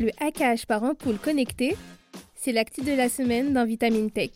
Le hackage par ampoule connectée, c'est l'actif de la semaine dans Vitamine Tech.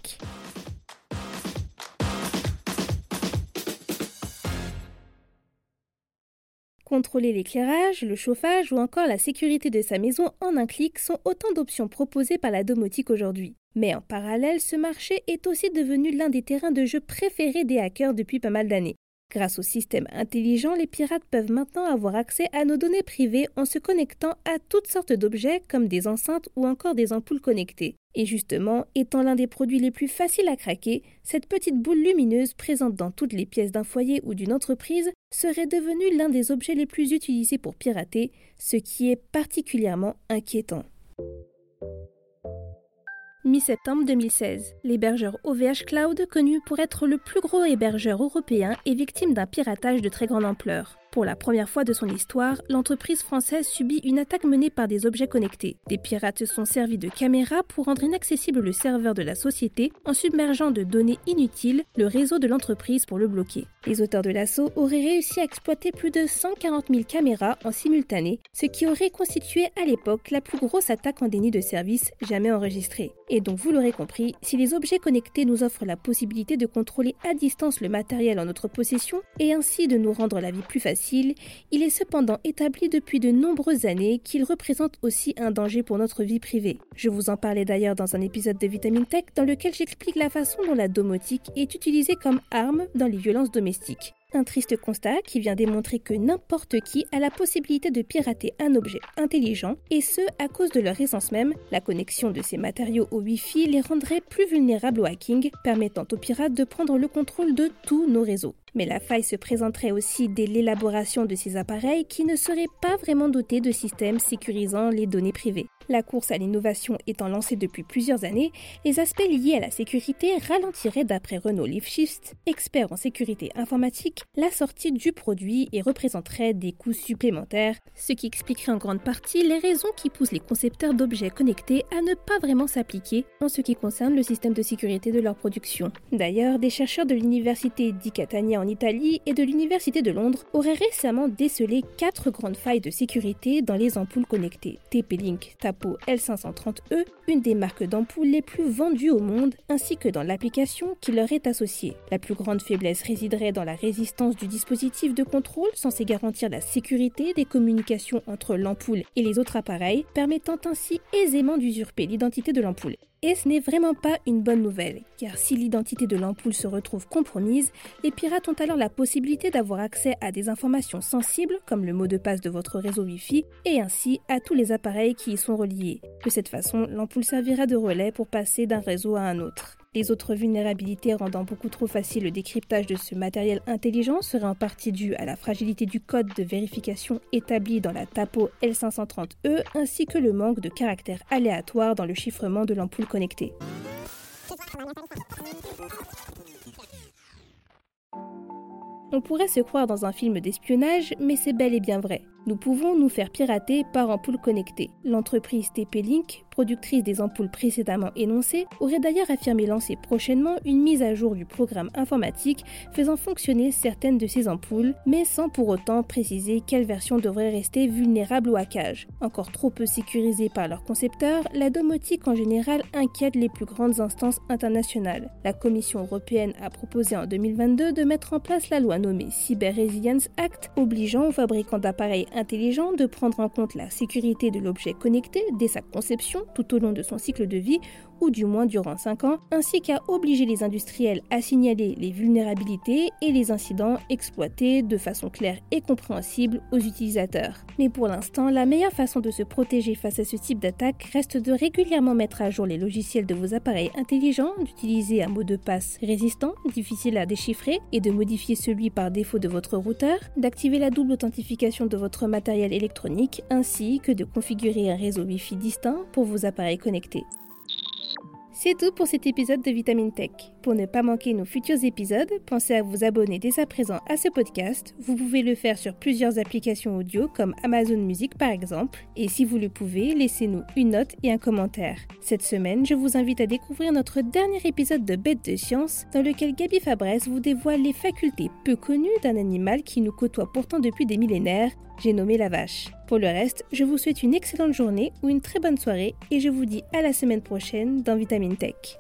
Contrôler l'éclairage, le chauffage ou encore la sécurité de sa maison en un clic sont autant d'options proposées par la domotique aujourd'hui. Mais en parallèle, ce marché est aussi devenu l'un des terrains de jeu préférés des hackers depuis pas mal d'années. Grâce au système intelligent, les pirates peuvent maintenant avoir accès à nos données privées en se connectant à toutes sortes d'objets comme des enceintes ou encore des ampoules connectées. Et justement, étant l'un des produits les plus faciles à craquer, cette petite boule lumineuse présente dans toutes les pièces d'un foyer ou d'une entreprise serait devenue l'un des objets les plus utilisés pour pirater, ce qui est particulièrement inquiétant. Mi-septembre 2016, l'hébergeur OVH Cloud, connu pour être le plus gros hébergeur européen, est victime d'un piratage de très grande ampleur. Pour la première fois de son histoire, l'entreprise française subit une attaque menée par des objets connectés. Des pirates se sont servis de caméras pour rendre inaccessible le serveur de la société en submergeant de données inutiles le réseau de l'entreprise pour le bloquer. Les auteurs de l'assaut auraient réussi à exploiter plus de 140 000 caméras en simultané, ce qui aurait constitué à l'époque la plus grosse attaque en déni de service jamais enregistrée. Et donc vous l'aurez compris, si les objets connectés nous offrent la possibilité de contrôler à distance le matériel en notre possession et ainsi de nous rendre la vie plus facile, il est cependant établi depuis de nombreuses années qu'il représente aussi un danger pour notre vie privée. Je vous en parlais d'ailleurs dans un épisode de Vitamine Tech dans lequel j'explique la façon dont la domotique est utilisée comme arme dans les violences domestiques. Un triste constat qui vient démontrer que n'importe qui a la possibilité de pirater un objet intelligent, et ce à cause de leur essence même, la connexion de ces matériaux au Wi-Fi les rendrait plus vulnérables au hacking, permettant aux pirates de prendre le contrôle de tous nos réseaux. Mais la faille se présenterait aussi dès l'élaboration de ces appareils qui ne seraient pas vraiment dotés de systèmes sécurisant les données privées. La course à l'innovation étant lancée depuis plusieurs années, les aspects liés à la sécurité ralentiraient d'après Renault LeafShift, expert en sécurité informatique, la sortie du produit et représenteraient des coûts supplémentaires, ce qui expliquerait en grande partie les raisons qui poussent les concepteurs d'objets connectés à ne pas vraiment s'appliquer en ce qui concerne le système de sécurité de leur production. D'ailleurs, des chercheurs de l'université di Catania en Italie et de l'université de Londres auraient récemment décelé quatre grandes failles de sécurité dans les ampoules connectées TP-Link, L530E, une des marques d'ampoules les plus vendues au monde, ainsi que dans l'application qui leur est associée. La plus grande faiblesse résiderait dans la résistance du dispositif de contrôle censé garantir la sécurité des communications entre l'ampoule et les autres appareils, permettant ainsi aisément d'usurper l'identité de l'ampoule. Et ce n'est vraiment pas une bonne nouvelle, car si l'identité de l'ampoule se retrouve compromise, les pirates ont alors la possibilité d'avoir accès à des informations sensibles comme le mot de passe de votre réseau Wi-Fi et ainsi à tous les appareils qui y sont reliés. De cette façon, l'ampoule servira de relais pour passer d'un réseau à un autre. Les autres vulnérabilités rendant beaucoup trop facile le décryptage de ce matériel intelligent seraient en partie dues à la fragilité du code de vérification établi dans la TAPO L530E ainsi que le manque de caractères aléatoires dans le chiffrement de l'ampoule connectée. On pourrait se croire dans un film d'espionnage, mais c'est bel et bien vrai. Nous pouvons nous faire pirater par ampoule connectée. L'entreprise TP-Link productrice des ampoules précédemment énoncées, aurait d'ailleurs affirmé lancer prochainement une mise à jour du programme informatique faisant fonctionner certaines de ces ampoules, mais sans pour autant préciser quelle version devrait rester vulnérable au hackage. Encore trop peu sécurisée par leurs concepteurs, la domotique en général inquiète les plus grandes instances internationales. La Commission européenne a proposé en 2022 de mettre en place la loi nommée Cyber Resilience Act, obligeant aux fabricants d'appareils intelligents de prendre en compte la sécurité de l'objet connecté dès sa conception tout au long de son cycle de vie ou du moins durant 5 ans, ainsi qu'à obliger les industriels à signaler les vulnérabilités et les incidents exploités de façon claire et compréhensible aux utilisateurs. Mais pour l'instant, la meilleure façon de se protéger face à ce type d'attaque reste de régulièrement mettre à jour les logiciels de vos appareils intelligents, d'utiliser un mot de passe résistant, difficile à déchiffrer, et de modifier celui par défaut de votre routeur, d'activer la double authentification de votre matériel électronique, ainsi que de configurer un réseau Wi-Fi distinct pour vos appareils connectés. C'est tout pour cet épisode de Vitamine Tech. Pour ne pas manquer nos futurs épisodes, pensez à vous abonner dès à présent à ce podcast. Vous pouvez le faire sur plusieurs applications audio comme Amazon Music par exemple. Et si vous le pouvez, laissez-nous une note et un commentaire. Cette semaine, je vous invite à découvrir notre dernier épisode de Bête de science dans lequel Gabi Fabresse vous dévoile les facultés peu connues d'un animal qui nous côtoie pourtant depuis des millénaires. J'ai nommé la vache. Pour le reste, je vous souhaite une excellente journée ou une très bonne soirée et je vous dis à la semaine prochaine dans Vitamine Tech.